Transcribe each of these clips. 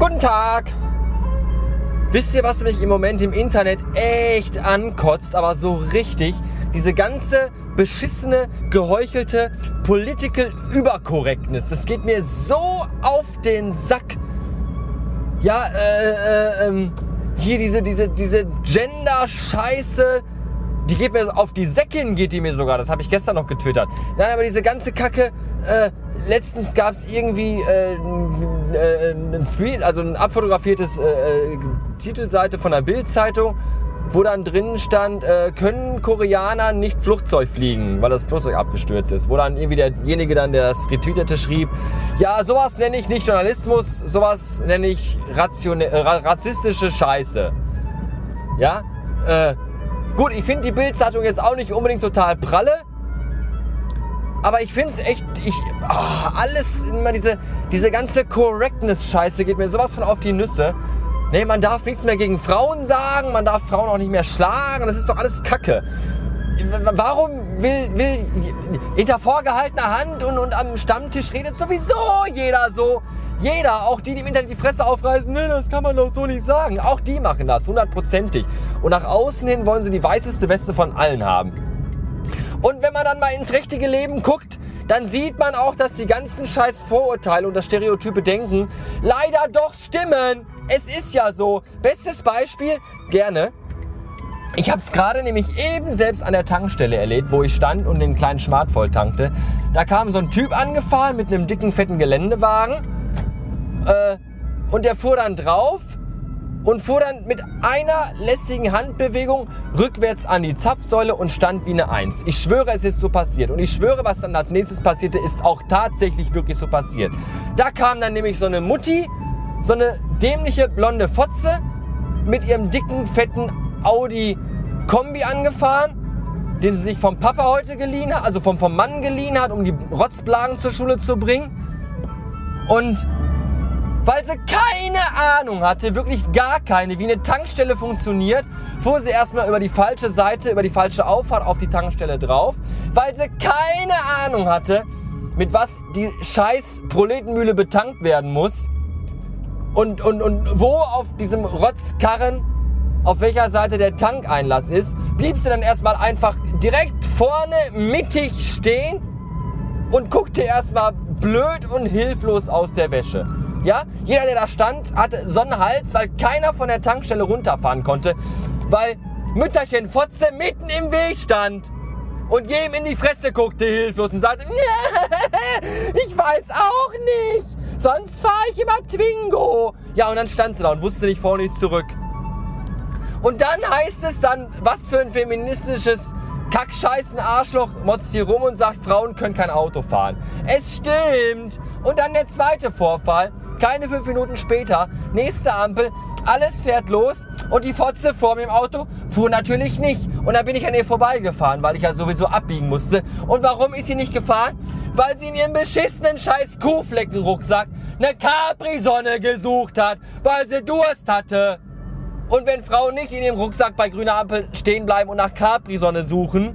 Guten Tag! Wisst ihr, was mich im Moment im Internet echt ankotzt, aber so richtig? Diese ganze beschissene, geheuchelte Political Überkorrektness. Das geht mir so auf den Sack. Ja, äh, äh, ähm, hier diese, diese, diese Gender-Scheiße, die geht mir auf die Säckin, geht die mir sogar. Das habe ich gestern noch getwittert. Nein, aber diese ganze Kacke, äh, letztens gab es irgendwie äh, äh, ein Screen, also ein abfotografiertes äh, äh, Titelseite von der Bild-Zeitung, wo dann drinnen stand, können Koreaner nicht Flugzeug fliegen, weil das Flugzeug abgestürzt ist. Wo dann irgendwie derjenige dann, der das retweetete, schrieb, ja, sowas nenne ich nicht Journalismus, sowas nenne ich rassistische Scheiße. Ja, äh, gut, ich finde die Bildzeitung jetzt auch nicht unbedingt total pralle, aber ich finde es echt, ich, oh, alles, immer diese, diese ganze Correctness-Scheiße geht mir sowas von auf die Nüsse. Nee, man darf nichts mehr gegen Frauen sagen, man darf Frauen auch nicht mehr schlagen, das ist doch alles Kacke. Warum will, will hinter vorgehaltener Hand und, und am Stammtisch redet sowieso jeder so? Jeder, auch die, die im Internet die Fresse aufreißen, nee, das kann man doch so nicht sagen. Auch die machen das, hundertprozentig. Und nach außen hin wollen sie die weißeste Weste von allen haben. Und wenn man dann mal ins richtige Leben guckt, dann sieht man auch, dass die ganzen scheiß Vorurteile und das stereotype Denken leider doch stimmen. Es ist ja so. Bestes Beispiel, gerne. Ich habe es gerade nämlich eben selbst an der Tankstelle erlebt, wo ich stand und den kleinen Schmart voll tankte. Da kam so ein Typ angefahren mit einem dicken, fetten Geländewagen. Äh, und der fuhr dann drauf und fuhr dann mit einer lässigen Handbewegung rückwärts an die Zapfsäule und stand wie eine Eins. Ich schwöre, es ist so passiert. Und ich schwöre, was dann als nächstes passierte, ist auch tatsächlich wirklich so passiert. Da kam dann nämlich so eine Mutti, so eine dämliche blonde Fotze mit ihrem dicken, fetten Audi Kombi angefahren, den sie sich vom Papa heute geliehen hat, also vom, vom Mann geliehen hat, um die Rotzblagen zur Schule zu bringen. Und weil sie keine Ahnung hatte, wirklich gar keine, wie eine Tankstelle funktioniert, fuhr sie erstmal über die falsche Seite, über die falsche Auffahrt auf die Tankstelle drauf, weil sie keine Ahnung hatte, mit was die scheiß Proletenmühle betankt werden muss und, und, und wo auf diesem Rotzkarren, auf welcher Seite der Tankeinlass ist, blieb sie dann erstmal einfach direkt vorne mittig stehen und guckte erstmal blöd und hilflos aus der Wäsche. Ja, jeder, der da stand, hatte Sonnenhals, weil keiner von der Tankstelle runterfahren konnte, weil Mütterchen Fotze mitten im Weg stand und jedem in die Fresse guckte hilflos und sagte, ich weiß auch nicht, sonst fahre ich immer Twingo. Ja, und dann stand sie da und wusste nicht vor, nicht zurück. Und dann heißt es dann, was für ein feministisches Kackscheißen Arschloch motzt hier rum und sagt, Frauen können kein Auto fahren. Es stimmt. Und dann der zweite Vorfall. Keine fünf Minuten später, nächste Ampel, alles fährt los und die Fotze vor mir im Auto fuhr natürlich nicht. Und dann bin ich an ihr vorbeigefahren, weil ich ja sowieso abbiegen musste. Und warum ist sie nicht gefahren? Weil sie in ihrem beschissenen scheiß Kuhfleckenrucksack eine Capri-Sonne gesucht hat, weil sie Durst hatte. Und wenn Frauen nicht in ihrem Rucksack bei grüner Ampel stehen bleiben und nach Capri-Sonne suchen,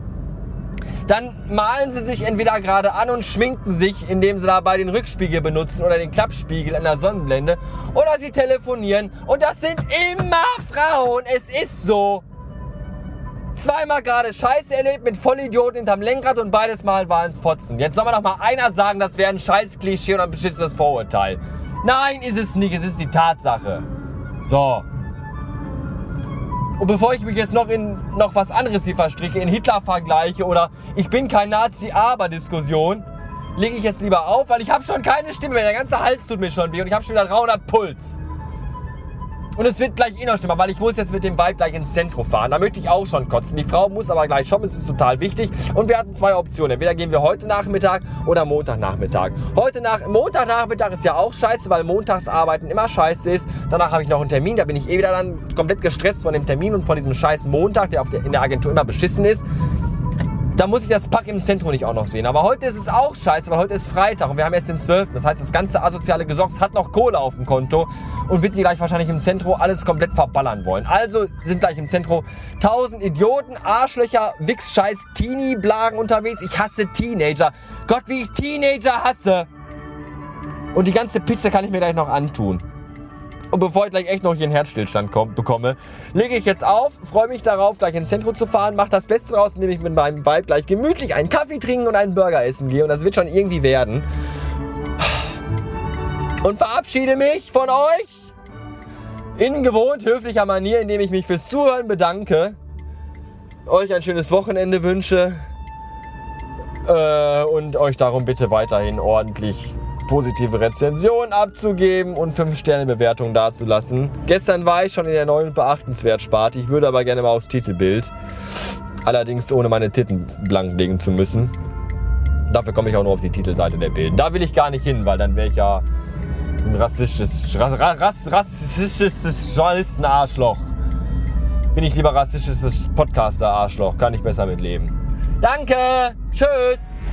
dann malen sie sich entweder gerade an und schminken sich, indem sie dabei den Rückspiegel benutzen oder den Klappspiegel an der Sonnenblende. Oder sie telefonieren. Und das sind immer Frauen. Es ist so. Zweimal gerade Scheiße erlebt mit Vollidioten hinterm Lenkrad und beides Mal waren es Fotzen. Jetzt soll mal doch mal einer sagen, das wäre ein scheiß Klischee und ein beschissenes Vorurteil. Nein, ist es nicht. Es ist die Tatsache. So. Und bevor ich mich jetzt noch in noch was anderes hier verstricke, in Hitler-Vergleiche oder ich bin kein Nazi, aber Diskussion, lege ich jetzt lieber auf, weil ich habe schon keine Stimme mehr. Der ganze Hals tut mir schon weh und ich habe schon wieder 300 Puls. Und es wird gleich eh noch schlimmer, weil ich muss jetzt mit dem Wald gleich ins Zentrum fahren. Da möchte ich auch schon kotzen. Die Frau muss aber gleich shoppen, es ist total wichtig. Und wir hatten zwei Optionen. Entweder gehen wir heute Nachmittag oder Montagnachmittag. Heute nach Montagnachmittag ist ja auch scheiße, weil Montagsarbeiten immer scheiße ist. Danach habe ich noch einen Termin, da bin ich eh wieder dann komplett gestresst von dem Termin und von diesem scheiß Montag, der, der in der Agentur immer beschissen ist. Da muss ich das Pack im Zentrum nicht auch noch sehen. Aber heute ist es auch scheiße, weil heute ist Freitag und wir haben erst den 12. Das heißt, das ganze asoziale Gesocks hat noch Kohle auf dem Konto und wird die gleich wahrscheinlich im Zentrum alles komplett verballern wollen. Also sind gleich im Zentrum tausend Idioten, Arschlöcher, Wix, Scheiß, Teenie-Blagen unterwegs. Ich hasse Teenager. Gott, wie ich Teenager hasse. Und die ganze Pisse kann ich mir gleich noch antun. Und bevor ich gleich echt noch hier einen Herzstillstand komm, bekomme, lege ich jetzt auf, freue mich darauf, gleich ins Zentrum zu fahren, mache das Beste draus, indem ich mit meinem Vibe gleich gemütlich einen Kaffee trinken und einen Burger essen gehe. Und das wird schon irgendwie werden. Und verabschiede mich von euch in gewohnt höflicher Manier, indem ich mich fürs Zuhören bedanke, euch ein schönes Wochenende wünsche äh, und euch darum bitte weiterhin ordentlich positive Rezensionen abzugeben und 5-Sterne-Bewertungen dazulassen. Gestern war ich schon in der neuen Beachtenswert-Sparte. Ich würde aber gerne mal aufs Titelbild. Allerdings ohne meine Titten blank legen zu müssen. Dafür komme ich auch nur auf die Titelseite der Bilder. Da will ich gar nicht hin, weil dann wäre ich ja ein rassistisches, rass, rass, rassistisches Journalisten-Arschloch. Bin ich lieber rassistisches Podcaster-Arschloch. Kann ich besser mitleben. Danke. Tschüss.